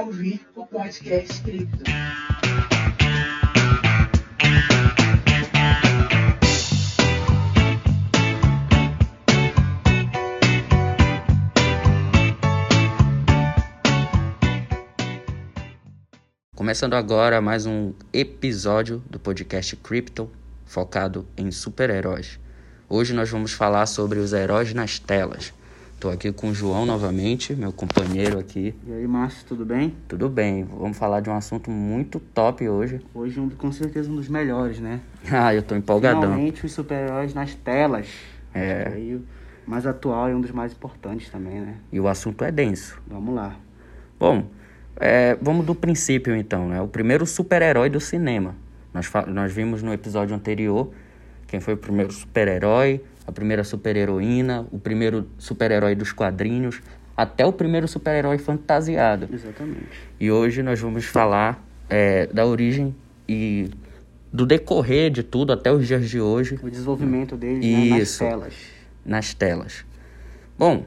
ouvir o podcast Cripto. Começando agora mais um episódio do podcast Crypto, focado em super-heróis. Hoje nós vamos falar sobre os heróis nas telas. Estou aqui com o João novamente, meu companheiro aqui. E aí, Márcio, tudo bem? Tudo bem, vamos falar de um assunto muito top hoje. Hoje, um, com certeza, um dos melhores, né? ah, eu tô empolgadão. Finalmente, os super-heróis nas telas. É. Aí, o mais atual e um dos mais importantes também, né? E o assunto é denso. Vamos lá. Bom, é, vamos do princípio então, né? O primeiro super-herói do cinema. Nós, nós vimos no episódio anterior quem foi o primeiro super-herói, a primeira super-heroína, o primeiro super-herói dos quadrinhos, até o primeiro super-herói fantasiado. Exatamente. E hoje nós vamos falar é, da origem e do decorrer de tudo até os dias de hoje O desenvolvimento deles né, nas telas. nas telas. Bom,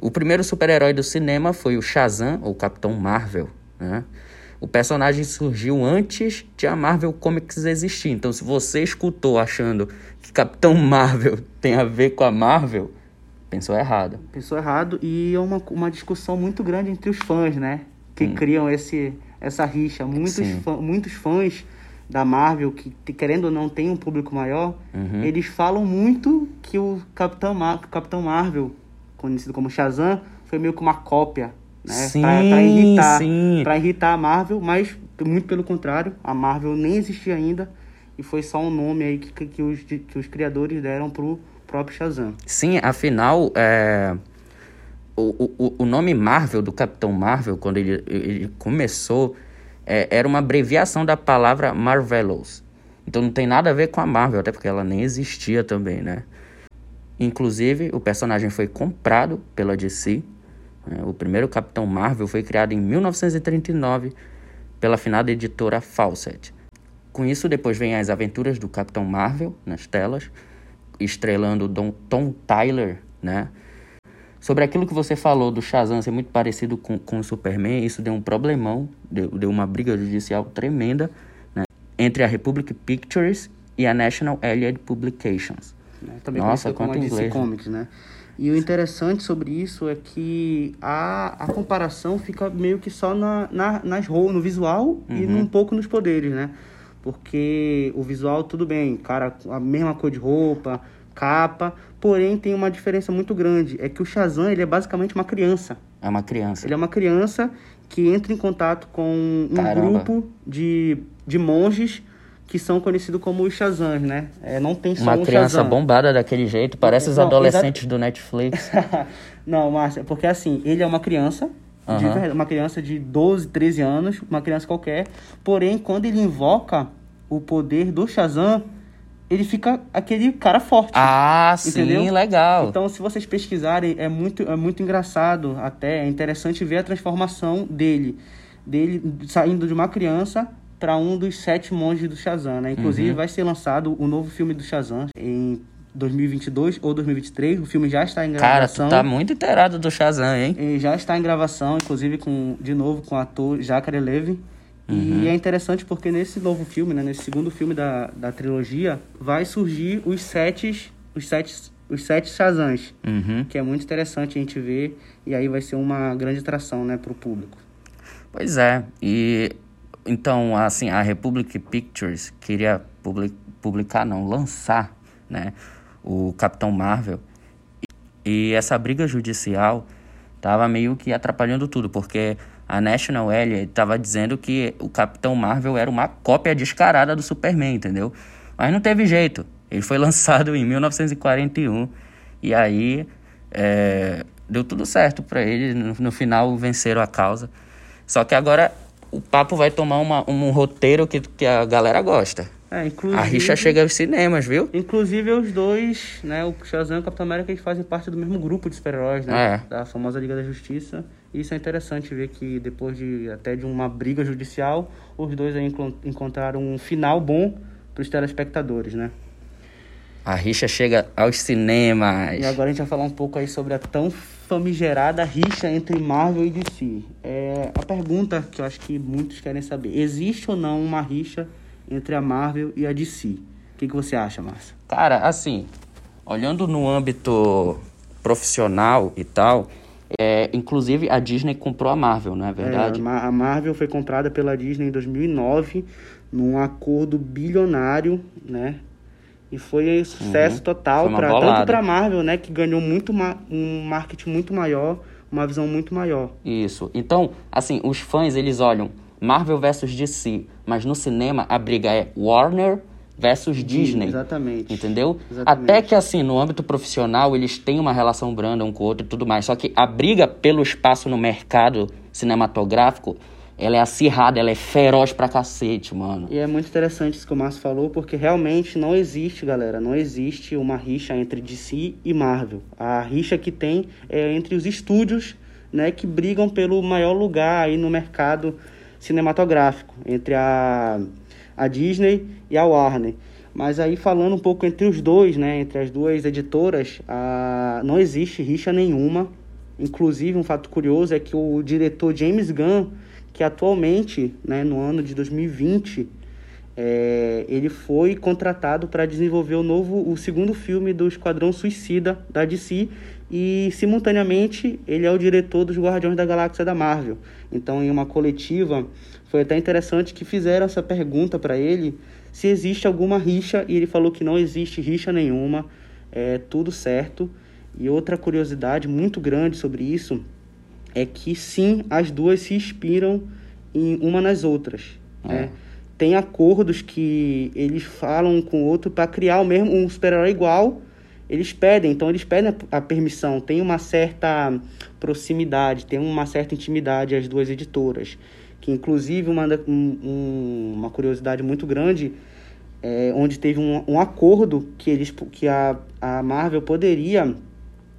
o primeiro super-herói do cinema foi o Shazam, ou Capitão Marvel. Né? O personagem surgiu antes de a Marvel Comics existir. Então, se você escutou achando que Capitão Marvel tem a ver com a Marvel, pensou errado. Pensou errado e é uma, uma discussão muito grande entre os fãs, né? Que criam esse, essa rixa. Muitos, fã, muitos fãs da Marvel, que querendo ou não tem um público maior, Uhum. eles falam muito que o Capitão, Mar Capitão Marvel, conhecido como Shazam, foi meio que uma cópia, né? Sim, pra, pra irritar, sim. pra irritar a Marvel, mas muito pelo contrário, a Marvel nem existia ainda e foi só um nome aí que, que, que os, que os criadores deram pro próprio Shazam. Sim, afinal, é, o, o, o nome Marvel, do Capitão Marvel, quando ele, ele começou, é, era uma abreviação da palavra Marvelous. Então não tem nada a ver com a Marvel, até porque ela nem existia também, né? Inclusive, o personagem foi comprado pela DC. Né? O primeiro Capitão Marvel foi criado em 1939 pela finada editora Fawcett. Com isso, depois vem as aventuras do Capitão Marvel nas telas, estrelando Dom, Tom Tyler, né? Sobre aquilo que você falou do Shazam ser muito parecido com, com o Superman, isso deu um problemão, deu, deu uma briga judicial tremenda né? entre a Republic Pictures e a National Allied Publications. né? Também Nossa, quanto inglês, né? Comics, né? E o interessante sobre isso é que a, a comparação fica meio que só na, na, nas no visual e Uhum. um pouco nos poderes, né? Porque o visual, tudo bem, cara, a mesma cor de roupa, capa, porém tem uma diferença muito grande. É que o Shazam, ele é basicamente uma criança. É uma criança. Ele é uma criança que entra em contato com um Caramba. grupo de, de monges que são conhecidos como os Shazams, né? É, não tem só Uma um criança Shazam. bombada daquele jeito, parece os Não, adolescentes do Netflix. não, Márcia, porque assim, ele é uma criança, de Aham. verdade, uma criança de 12, 13 anos, uma criança qualquer. Porém, quando ele invoca o poder do Shazam, ele fica aquele cara forte. ah, sim, Entendeu? legal. Então, se vocês pesquisarem, é muito, é muito engraçado, até é interessante ver a transformação dele, dele saindo de uma criança para um dos sete monges do Shazam, né? Inclusive, Uhum. vai ser lançado o novo filme do Shazam em 2022 ou 2023. O filme já está em Cara, gravação. tu tá muito inteirado do Shazam, hein? E já está em gravação, inclusive com de novo com o ator Zachary Levi. Uhum. E é interessante porque nesse novo filme, né, nesse segundo filme da, da trilogia, vai surgir os sete, os sete, os sete Shazams, Uhum. que é muito interessante a gente ver e aí vai ser uma grande atração, né, para o público. Pois é, e então, assim, a Republic Pictures queria publi- publicar, não, lançar, né, o Capitão Marvel. E essa briga judicial tava meio que atrapalhando tudo, porque a National Allied tava dizendo que o Capitão Marvel era uma cópia descarada do Superman, entendeu? Mas não teve jeito. Ele foi lançado em 1941 e aí é, deu tudo certo para ele. No, no final venceram a causa. Só que agora o papo vai tomar uma- um roteiro que, que a galera gosta. É, inclusive, A rixa chega aos cinemas, viu? Inclusive os dois, né, o Shazam e o Capitão América, eles fazem parte do mesmo grupo de super-heróis, né? É. Da famosa Liga da Justiça. E isso é interessante ver que depois de até de uma briga judicial, os dois encontraram um final bom para os telespectadores, né? A rixa chega aos cinemas. E agora a gente vai falar um pouco aí sobre a tão famigerada rixa entre Marvel e DC. É a pergunta que eu acho que muitos querem saber: existe ou não uma rixa entre a Marvel e a DC? O que, que você acha, Márcio? Cara, assim, olhando no âmbito profissional e tal, é, inclusive a Disney comprou a Marvel, não é verdade? É, a Marvel foi comprada pela Disney em 2009 num acordo bilionário, né? E foi um sucesso uhum. total para tanto para Marvel, né, que ganhou muito um marketing muito maior, uma visão muito maior. Isso. Então, assim, os fãs eles olham Marvel versus DC, mas no cinema a briga é Warner versus Disney. Exatamente. Entendeu? Exatamente. Até que assim, no âmbito profissional, eles têm uma relação branda um com o outro e tudo mais. Só que a briga pelo espaço no mercado cinematográfico ela é acirrada, ela é feroz pra cacete, mano. E é muito interessante isso que o Márcio falou, porque realmente não existe, galera, não existe uma rixa entre DC e Marvel. A rixa que tem é entre os estúdios, né, que brigam pelo maior lugar aí no mercado cinematográfico, entre a, a Disney e a Warner. Mas aí falando um pouco entre os dois, né, entre as duas editoras, a, não existe rixa nenhuma. Inclusive, um fato curioso é que o diretor James Gunn que atualmente, né, no ano de 2020, é, ele foi contratado para desenvolver o novo, o segundo filme do Esquadrão Suicida da DC e simultaneamente ele é o diretor dos Guardiões da Galáxia da Marvel. Então, em uma coletiva, foi até interessante que fizeram essa pergunta para ele se existe alguma rixa e ele falou que não existe rixa nenhuma, é tudo certo. E outra curiosidade muito grande sobre isso é que sim, as duas se inspiram em uma nas outras. É. Né? Tem acordos que eles falam um com o outro para criar o mesmo um super-herói igual. Eles pedem, então eles pedem a permissão. Tem uma certa proximidade, tem uma certa intimidade as duas editoras. Que inclusive uma, um, uma curiosidade muito grande é, onde teve um, um acordo que eles que a, a Marvel poderia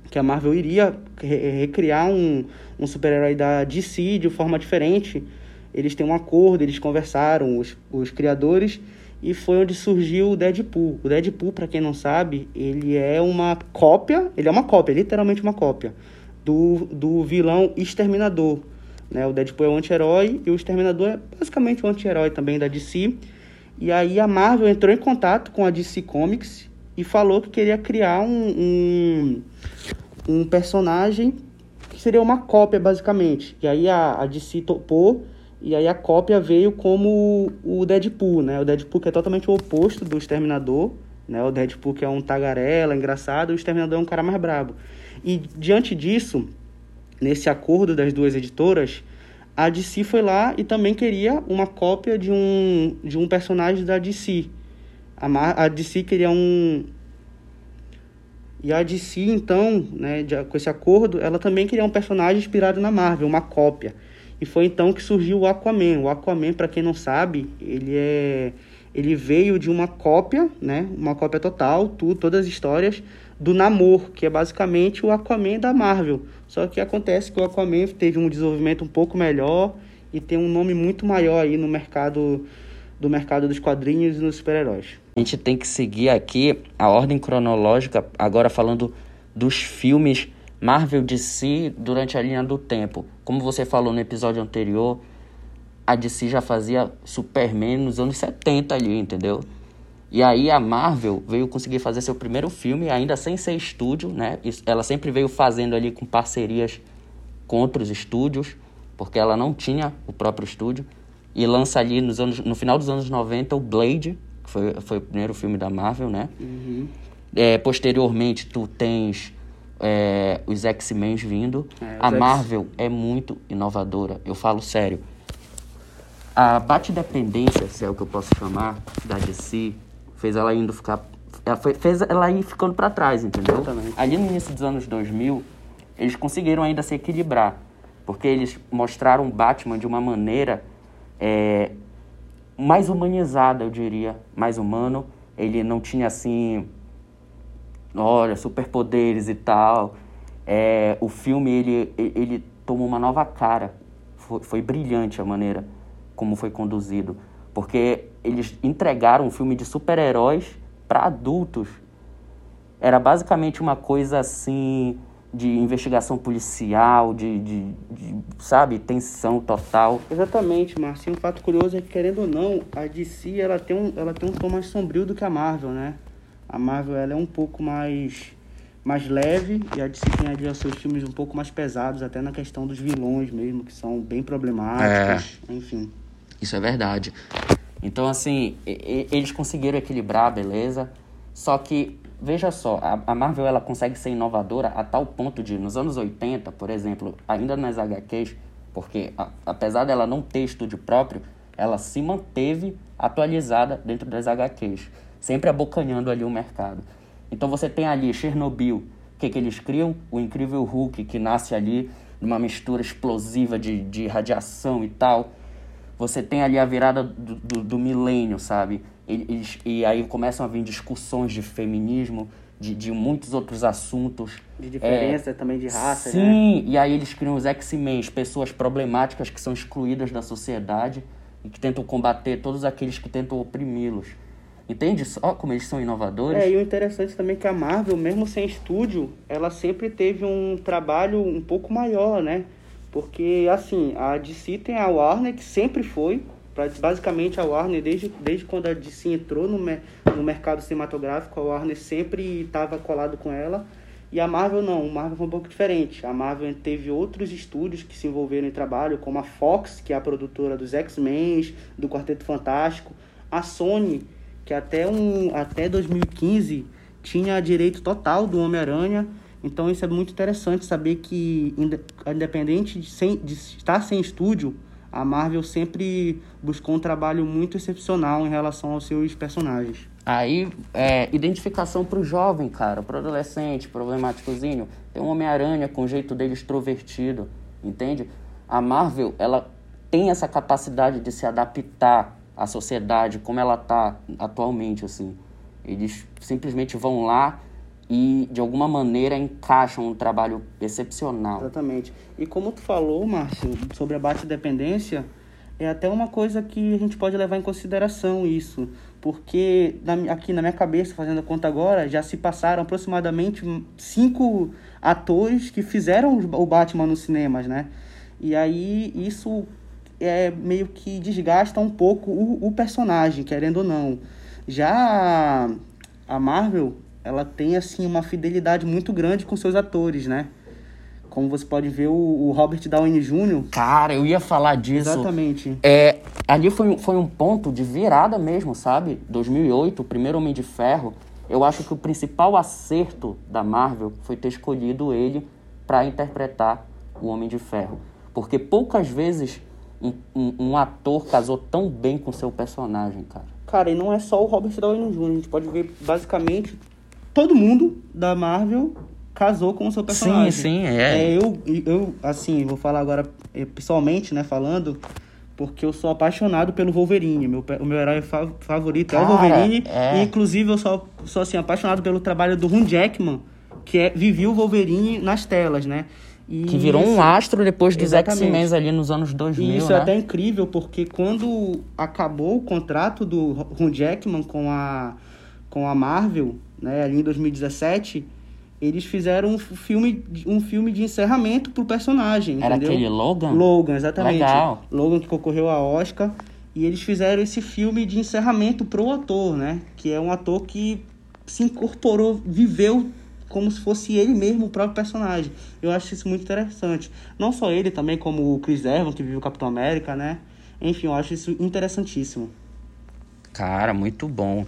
que a Marvel iria recriar um, um super-herói da DC de forma diferente. Eles têm um acordo, eles conversaram, os, os criadores, e foi onde surgiu o Deadpool. O Deadpool, para quem não sabe, ele é uma cópia, ele é uma cópia, literalmente uma cópia, do, do vilão Exterminador. Né? O Deadpool é um anti-herói e o Exterminador é basicamente um anti-herói também da DC. E aí a Marvel entrou em contato com a DC Comics e falou que queria criar um, um, um personagem que seria uma cópia, basicamente. E aí a, a DC topou, e aí a cópia veio como o Deadpool, né? O Deadpool que é totalmente o oposto do Exterminador, né? O Deadpool que é um tagarela, engraçado, o Exterminador é um cara mais brabo. E diante disso, nesse acordo das duas editoras, a DC foi lá e também queria uma cópia de um, de um personagem da DC. A, a DC queria um, e a DC, então, né, de, com esse acordo, ela também queria um personagem inspirado na Marvel, uma cópia. E foi então que surgiu o Aquaman. O Aquaman, para quem não sabe, ele é ele veio de uma cópia, né, uma cópia total, tudo, todas as histórias do Namor, que é basicamente o Aquaman da Marvel. Só que acontece que o Aquaman teve um desenvolvimento um pouco melhor e tem um nome muito maior aí no mercado do mercado dos quadrinhos e dos super-heróis. A gente tem que seguir aqui a ordem cronológica, agora falando dos filmes Marvel DC durante a linha do tempo. Como você falou no episódio anterior, a DC já fazia Superman nos anos 70 ali, entendeu? E aí a Marvel veio conseguir fazer seu primeiro filme, ainda sem ser estúdio, né? Ela sempre veio fazendo ali com parcerias com outros estúdios, porque ela não tinha o próprio estúdio e lança ali nos anos, no final dos anos 90 o Blade, que foi, foi o primeiro filme da Marvel, né? Uhum. É, posteriormente, tu tens é, os X-Men vindo. É, a Marvel é muito inovadora, eu falo sério. A bate-dependência, se é o que eu posso chamar, da DC, fez ela indo ficar. Ela foi, fez ela ir ficando para trás, entendeu? Exatamente. Ali no início dos anos 2000, eles conseguiram ainda se equilibrar. Porque eles mostraram Batman de uma maneira é, mais humanizada, eu diria, mais humano. Ele não tinha assim, olha, superpoderes e tal. É, o filme ele, ele tomou uma nova cara. Foi, foi brilhante a maneira como foi conduzido, porque eles entregaram um filme de super-heróis para adultos era basicamente uma coisa assim de investigação policial, de, de, de, sabe, tensão total. Exatamente, Marcinho. Um fato curioso é que, querendo ou não, a DC ela tem um, ela tem um tom mais sombrio do que a Marvel, né? A Marvel ela é um pouco mais, mais leve e a DC tem ali os seus filmes um pouco mais pesados, até na questão dos vilões mesmo, que são bem problemáticos, é. enfim. Isso é verdade. Então, assim, eles conseguiram equilibrar, beleza? Só que veja só, a, Marvel ela consegue ser inovadora a tal ponto de, nos anos 80, por exemplo, ainda nas HQs, porque a, apesar dela não ter estúdio próprio, ela se manteve atualizada dentro das HQs, sempre abocanhando ali o mercado. Então você tem ali Chernobyl, o que, que eles criam? O incrível Hulk, que nasce ali numa mistura explosiva de, de radiação e tal. Você tem ali a virada do, do, do milênio, sabe? Eles, e aí começam a vir discussões de feminismo, de, de muitos outros assuntos. De diferença é, também de raça, sim, né? Sim, e aí eles criam os X-Men, pessoas problemáticas que são excluídas da sociedade e que tentam combater todos aqueles que tentam oprimi-los. Entende só como eles são inovadores? É, e o interessante também é que a Marvel, mesmo sem estúdio, ela sempre teve um trabalho um pouco maior, né? Porque, assim, a DC tem a Warner, que sempre foi, basicamente a Warner, desde, desde quando a DC entrou no, no mercado cinematográfico, a Warner sempre estava colado com ela. E a Marvel não, a Marvel foi um pouco diferente. A Marvel teve outros estúdios que se envolveram em trabalho, como a Fox, que é a produtora dos X-Men, do Quarteto Fantástico, a Sony, que até, um, até 2015 tinha direito total do Homem-Aranha. Então isso é muito interessante saber que, independente de, sem, de estar sem estúdio, a Marvel sempre buscou um trabalho muito excepcional em relação aos seus personagens. Aí, é, identificação para o jovem, cara, para o adolescente, problemáticozinho. Tem um Homem-Aranha com o jeito dele extrovertido, entende? A Marvel, ela tem essa capacidade de se adaptar à sociedade como ela está atualmente, assim. Eles simplesmente vão lá e de alguma maneira encaixam um trabalho excepcional. Exatamente. E como tu falou, Márcio, sobre a baixa dependência, é até uma coisa que a gente pode levar em consideração isso, porque aqui na minha cabeça, fazendo a conta agora, já se passaram aproximadamente cinco atores que fizeram o Batman nos cinemas, né? E aí isso é meio que desgasta um pouco o, o personagem, querendo ou não. Já a Marvel, ela tem assim uma fidelidade muito grande com seus atores, né? Como você pode ver, o, o Robert Downey Jr. Cara, eu ia falar disso. Exatamente. É, ali foi, foi um ponto de virada mesmo, sabe? 2008, o primeiro Homem de Ferro. Eu acho que o principal acerto da Marvel foi ter escolhido ele para interpretar o Homem de Ferro. Porque poucas vezes um, um, um, ator casou tão bem com seu personagem, cara. Cara, e não é só o Robert Downey Jr. A gente pode ver basicamente todo mundo da Marvel casou com o seu personagem. Sim, sim, é. é eu, eu, assim, vou falar agora eh, pessoalmente, né, falando, porque eu sou apaixonado pelo Wolverine. Meu, o meu herói favorito Cara, é o Wolverine. É. E, inclusive, eu sou, sou, assim, apaixonado pelo trabalho do Hugh Jackman, que é, vivia o Wolverine nas telas, né? E que virou um astro depois dos X-Men ali nos anos 2000, E isso né? é até incrível, porque quando acabou o contrato do Hugh Jackman com a, com a Marvel, né, ali em 2017, eles fizeram um filme, um filme de encerramento pro personagem, Era entendeu? aquele Logan? Logan, exatamente. Legal. Logan que concorreu a Oscar. E eles fizeram esse filme de encerramento pro ator, né? Que é um ator que se incorporou, viveu como se fosse ele mesmo o próprio personagem. Eu acho isso muito interessante. Não só ele, também como o Chris Evans, que vive o Capitão América, né? Enfim, eu acho isso interessantíssimo. Cara, muito bom.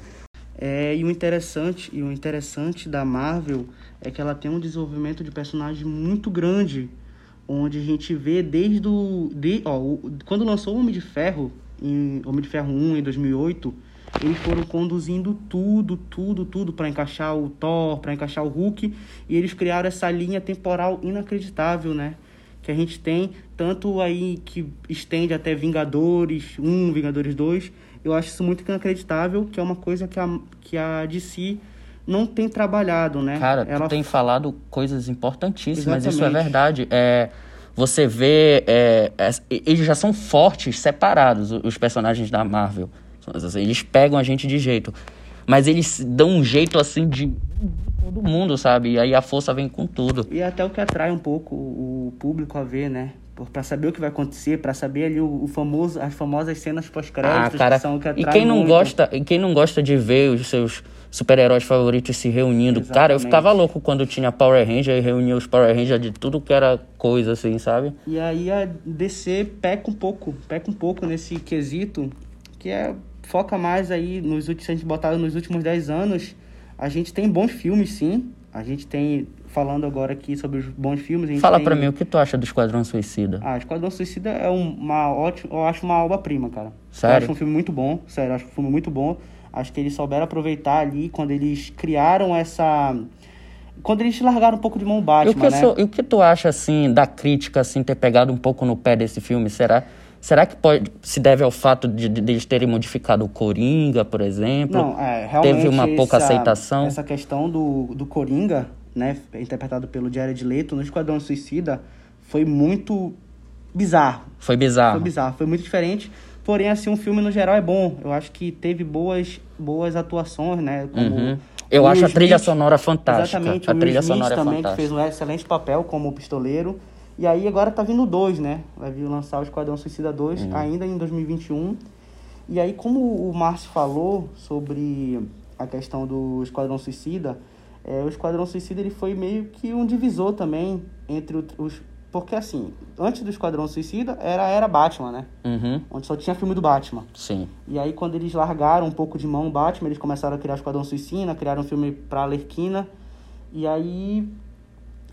É, e o interessante e o interessante da Marvel é que ela tem um desenvolvimento de personagem muito grande, onde a gente vê desde o de, ó, o, quando lançou o Homem de Ferro em Homem de Ferro 1 em 2008, eles foram conduzindo tudo, tudo, tudo para encaixar o Thor, para encaixar o Hulk, e eles criaram essa linha temporal inacreditável, né? Que a gente tem tanto aí que estende até Vingadores 1, Vingadores 2, eu acho isso muito inacreditável, que é uma coisa que a, que a DC não tem trabalhado, né? Cara, Ela... tu tem falado coisas importantíssimas, Exatamente. isso é verdade. É, você vê, é, é, eles já são fortes, separados, os personagens da Marvel. Eles pegam a gente de jeito. Mas eles dão um jeito, assim, de todo mundo, sabe? E aí a força vem com tudo. E até o que atrai um pouco o público a ver, né? Para saber o que vai acontecer, para saber ali o, o, famoso, as famosas cenas pós-créditos ah, cara, que são que e quem não muito. gosta, e quem não gosta de ver os seus super-heróis favoritos se reunindo. Exatamente. Cara, eu ficava louco quando tinha Power Ranger e reunia os Power Rangers de tudo que era coisa, assim, sabe? E aí a DC peca um pouco, peca um pouco nesse quesito, que é foca mais aí nos últimos, se a gente botar nos últimos 10 anos, a gente tem bons filmes, sim. A gente tem, falando agora aqui sobre os bons filmes... Fala tem... pra mim, o que tu acha do Esquadrão Suicida? Ah, Esquadrão Suicida é uma ótima... Eu acho uma obra-prima, cara. Sério? Eu acho um filme muito bom, sério, eu acho um filme muito bom. Acho que eles souberam aproveitar ali quando eles criaram essa... Quando eles largaram um pouco de mão Batman, e o que, né? so, e o que tu acha, assim, da crítica, assim, ter pegado um pouco no pé desse filme? Será... Será que pode, se deve ao fato de, de, de eles terem modificado o Coringa, por exemplo? Não, é, realmente Teve uma pouca essa, aceitação? Essa questão do, do Coringa, né, interpretado pelo Jared Leto no Esquadrão Suicida, foi muito bizarro. Foi bizarro. Foi bizarro, foi muito diferente. Porém, assim, um filme no geral é bom. Eu acho que teve boas, boas atuações, né? Como uhum. Eu acho a trilha sonora fantástica. Exatamente, a o trilha Smith sonora é também, fantástica. que fez um excelente papel como pistoleiro. E aí agora tá vindo dois, né? Vai vir lançar o Esquadrão Suicida 2 Uhum. ainda em 2021. E aí, como o Márcio falou sobre a questão do Esquadrão Suicida, é, o Esquadrão Suicida ele foi meio que um divisor também entre os... Porque assim, antes do Esquadrão Suicida era a era Batman, né? Uhum, Onde só tinha filme do Batman. sim. E aí, quando eles largaram um pouco de mão o Batman, eles começaram a criar o Esquadrão Suicida, criaram um filme pra Alerquina. E aí,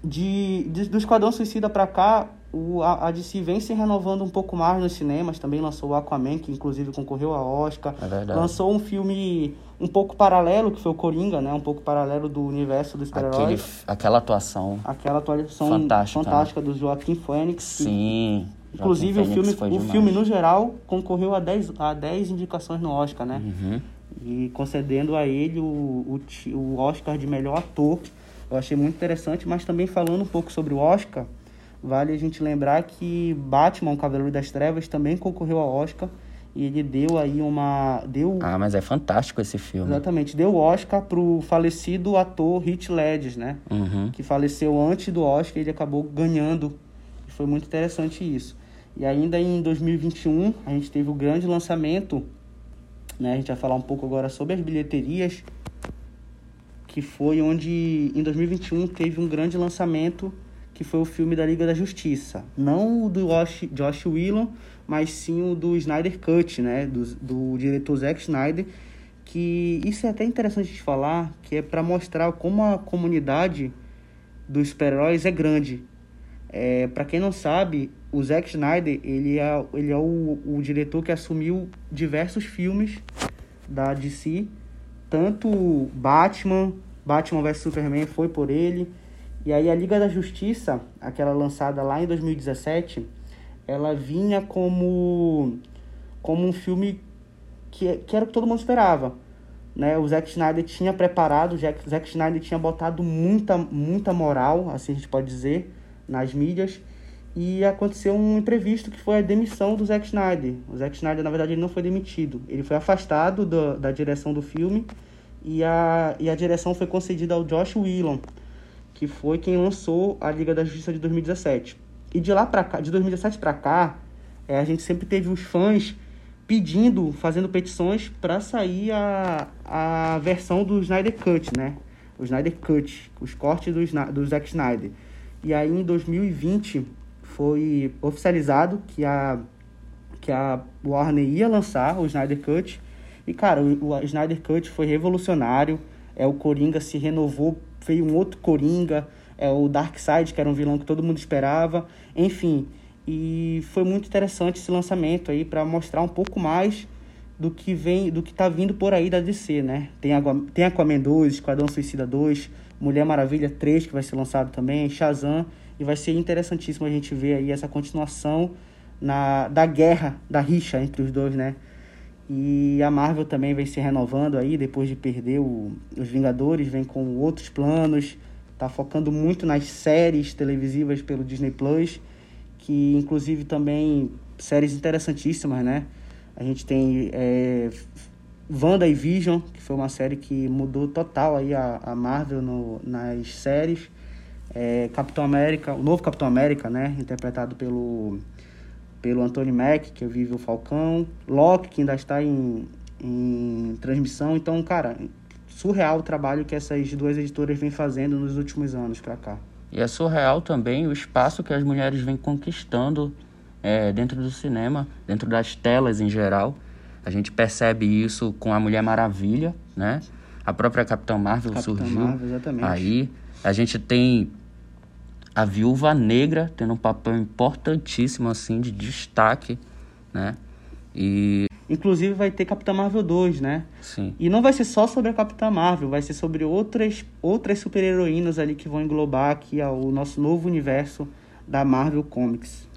de, de- do Esquadrão Suicida pra cá, o, a, a DC vem se renovando um pouco mais nos cinemas. Também lançou o Aquaman, que inclusive concorreu a Oscar. É verdade. Lançou um filme um pouco paralelo, que foi o Coringa, né? Um pouco paralelo do universo dos Aquele, super-heróis. aquela atuação. Aquela atuação Fantástica, fantástica do Joaquim que- Sim. Inclusive, o filme, Phoenix o demais. filme, no geral, concorreu a 10, a 10 indicações no Oscar, né? Uhum. E concedendo a ele o, o, o Oscar de melhor ator. Eu achei muito interessante, mas também falando um pouco sobre o Oscar, vale a gente lembrar que Batman, o Cavaleiro das Trevas, também concorreu ao Oscar. E ele deu aí uma. Deu, Ah, mas é fantástico esse filme. Exatamente, deu o Oscar pro falecido ator Heath Ledger, né? Uhum. que faleceu antes do Oscar, ele acabou ganhando. E Foi muito interessante isso. E ainda em 2021, a gente teve o grande lançamento, né? A gente vai falar um pouco agora sobre as bilheterias, que foi onde em 2021 teve um grande lançamento, que foi o filme da Liga da Justiça. Não o do Josh, Josh Whedon, mas sim o do Snyder Cut, né? Do, do diretor Zack Snyder, que isso é até interessante de falar, que é para mostrar como a comunidade dos super-heróis é grande. É, para quem não sabe, o Zack Snyder ele é, ele é o, o diretor que assumiu diversos filmes da DC, tanto Batman, Batman vs Superman foi por ele, e aí a Liga da Justiça, aquela lançada lá em 2017, ela vinha como como um filme que, que era o que todo mundo esperava. Né? O Zack Snyder tinha preparado, o Zack, Zack Snyder tinha botado muita, muita moral, assim a gente pode dizer, nas mídias. E aconteceu um imprevisto que foi a demissão do Zack Snyder. O Zack Snyder, na verdade, ele não foi demitido. Ele foi afastado do, da direção do filme e a, e a direção foi concedida ao Josh Whedon, que foi quem lançou a Liga da Justiça de 2017. E de lá para cá, de 2017 para cá, é, a gente sempre teve os fãs pedindo, fazendo petições para sair a, a versão do Snyder Cut, né? O Snyder Cut, os cortes do, do Zack Snyder. E aí em 2020 foi oficializado que a que a Warner ia lançar o Snyder Cut. E cara, o, o Snyder Cut foi revolucionário. É o Coringa se renovou, veio um outro Coringa, é o Darkseid, que era um vilão que todo mundo esperava. Enfim, e foi muito interessante esse lançamento aí para mostrar um pouco mais do que vem, do que tá vindo por aí da DC, né? Tem, tem Aquaman 2, Esquadrão Suicida 2, Mulher Maravilha 3, que vai ser lançado também, Shazam, e vai ser interessantíssimo a gente ver aí essa continuação na, da guerra, da rixa entre os dois, né? E a Marvel também vem se renovando aí, depois de perder o, os Vingadores, vem com outros planos, tá focando muito nas séries televisivas pelo Disney Plus, que inclusive também séries interessantíssimas, né? A gente tem é, Wanda e Vision, que foi uma série que mudou total aí a, a Marvel no, nas séries. É, Capitão América, o novo Capitão América, né? Interpretado pelo, pelo Anthony Mack, que vive o Falcão. Loki, que ainda está em, em transmissão. Então, cara, surreal o trabalho que essas duas editoras vêm fazendo nos últimos anos para cá. E é surreal também o espaço que as mulheres vêm conquistando é, dentro do cinema, dentro das telas em geral. A gente percebe isso com a Mulher Maravilha, né? A própria Capitã Marvel Capitã surgiu Marvel, exatamente. aí. A gente tem a Viúva Negra tendo um papel importantíssimo, assim, de destaque, né? E... Inclusive vai ter Capitã Marvel 2, né? Sim. E não vai ser só sobre a Capitã Marvel, vai ser sobre outras, outras super-heroínas ali que vão englobar aqui o nosso novo universo da Marvel Comics.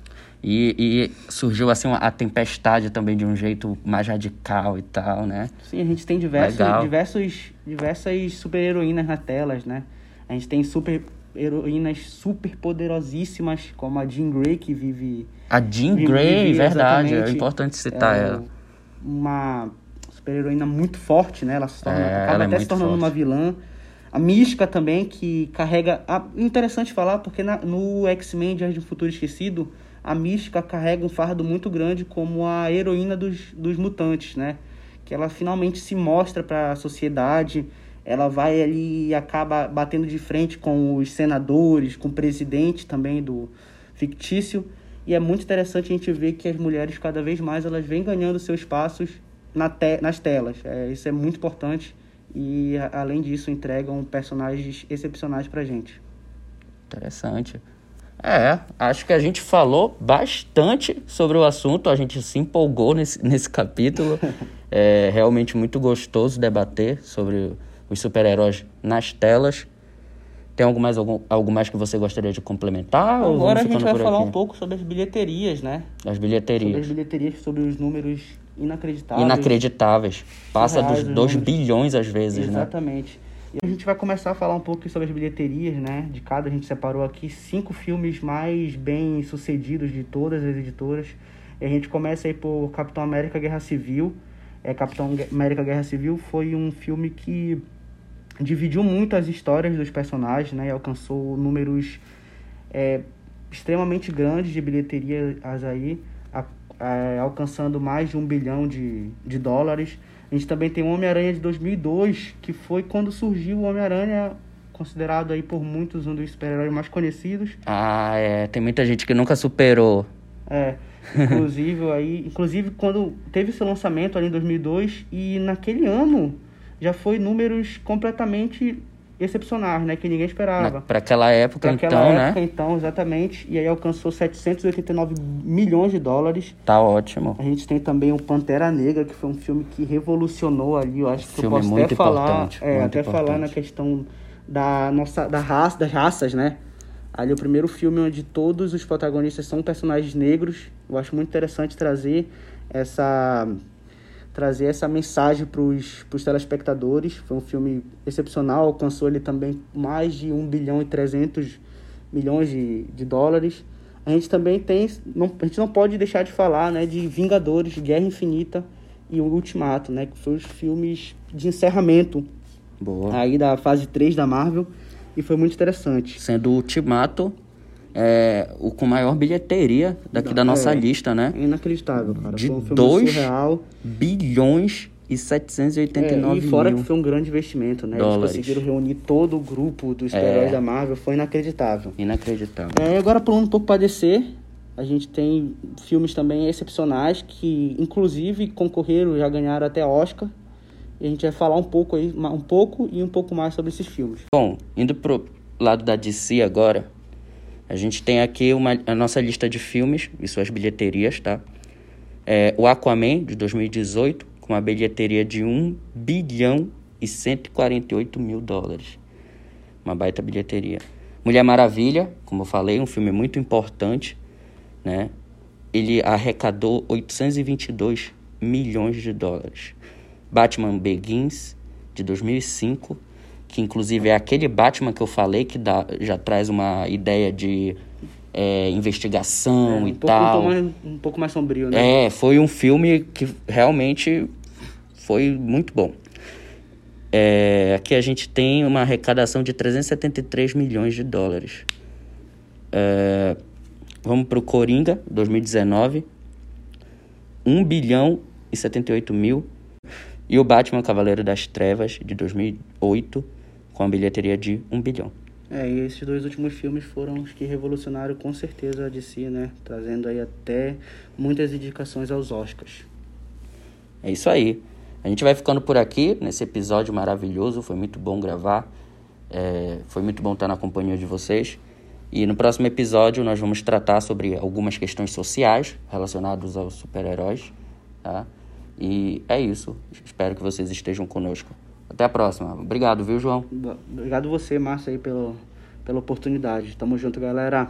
E, e, surgiu assim a tempestade também de um jeito mais radical e tal, né? Sim, a gente tem diversos, diversos, diversas super-heroínas na telas, né? A gente tem super heroínas super poderosíssimas, como a Jean Grey, que vive. A Jean vive, Grey, vive, verdade, é importante citar é ela. Uma super-heroína muito forte, né? Ela se torna, É, acaba é até se tornando forte. uma vilã. A Mística também, que carrega. A... Interessante falar, porque na- no X-Men Dias de um Futuro Esquecido, a Mística carrega um fardo muito grande como a heroína dos, dos mutantes, né? Que ela finalmente se mostra para a sociedade, ela vai ali e acaba batendo de frente com os senadores, com o presidente também do fictício. E é muito interessante a gente ver que as mulheres, cada vez mais, elas vêm ganhando seus espaços na te nas telas. É, isso é muito importante e, além disso, entregam personagens excepcionais pra gente. Interessante. É, acho que a gente falou bastante sobre o assunto, a gente se empolgou nesse, nesse capítulo. É realmente muito gostoso debater sobre os super-heróis nas telas. Tem algo mais, algum, algo mais que você gostaria de complementar? Agora a gente vai falar aqui? um pouco sobre as bilheterias, né? Sobre bilheterias. as bilheterias, sobre os números inacreditáveis. Inacreditáveis. Passa dos Surreais os 2 números. bilhões às vezes, né? Exatamente. E a gente vai começar a falar um pouco sobre as bilheterias, né? De cada, a gente separou aqui cinco filmes mais bem sucedidos de todas as editoras. E a gente começa aí por Capitão América Guerra Civil. É, Capitão América Guerra Civil foi um filme que dividiu muito as histórias dos personagens, né? E alcançou números é, extremamente grandes de bilheterias aí, a- a- alcançando mais de um bilhão de, de dólares. A gente também tem o Homem-Aranha de 2002, que foi quando surgiu o Homem-Aranha, considerado aí por muitos um dos super-heróis mais conhecidos. Ah, é. Tem muita gente que nunca superou. É, inclusive aí, inclusive quando teve seu lançamento ali em 2002 e naquele ano já foi números completamente excepcionais, né, que ninguém esperava. Para aquela época, Pra aquela então, época, né? então, exatamente. E aí alcançou 789 milhões de dólares. Tá ótimo. A gente tem também o Pantera Negra, que foi um filme que revolucionou ali. Eu acho que eu Filme posso muito até falar, importante, é, até falar importante. na questão da nossa da raça, das raças, né? Ali o primeiro filme onde todos os protagonistas são personagens negros. Eu acho muito interessante trazer essa trazer essa mensagem para os telespectadores. Foi um filme excepcional, alcançou ele também mais de 1 bilhão e 300 milhões de, de dólares. A gente também tem, não, a gente não pode deixar de falar, né, de Vingadores, Guerra Infinita e o Ultimato, né, que foram os filmes de encerramento Boa. aí da fase 3 da Marvel e foi muito interessante. Sendo o Ultimato é, o com maior bilheteria daqui da nossa É. lista, né? É inacreditável, cara. De foi um filme dois surreal. Bilhões e É, 789 e fora mil. que foi um grande investimento, né? dólares. Eles conseguiram reunir todo o grupo dos É. da Marvel, foi inacreditável. Inacreditável. É, agora pulando um pouco para DC, a gente tem filmes também excepcionais que, inclusive, concorreram, já ganharam até Oscar. E a gente vai falar um pouco aí, um pouco e um pouco mais sobre esses filmes. Bom, indo pro lado da DC agora, a gente tem aqui uma, a nossa lista de filmes e suas bilheterias, tá? É, o Aquaman, de 2018, com uma bilheteria de 1 bilhão e 148 mil dólares. Uma baita bilheteria. Mulher Maravilha, como eu falei, um filme muito importante, né? Ele arrecadou 822 milhões de dólares. Batman Begins, de 2005, que inclusive é aquele Batman que eu falei que dá, já traz uma ideia de é, investigação um, e pouco, tal. um, pouco mais, um pouco mais sombrio, né? É, foi um filme que realmente foi muito bom. É, aqui a gente tem uma arrecadação de 373 milhões de dólares. É, vamos para o Coringa, 2019. 1 bilhão e 78 mil. E o Batman Cavaleiro das Trevas, de 2008, com a bilheteria de 1 bilhão. É, e esses dois últimos filmes foram os que revolucionaram com certeza a DC, né? Trazendo aí até muitas indicações aos Oscars. É isso aí. A gente vai ficando por aqui nesse episódio maravilhoso. Foi muito bom gravar. É, foi muito bom estar na companhia de vocês. E no próximo episódio nós vamos tratar sobre algumas questões sociais relacionadas aos super-heróis. Tá? E é isso. Espero que vocês estejam conosco. Até a próxima. Obrigado, viu, João? Obrigado você, Márcio, aí pelo, pela oportunidade. Tamo junto, galera.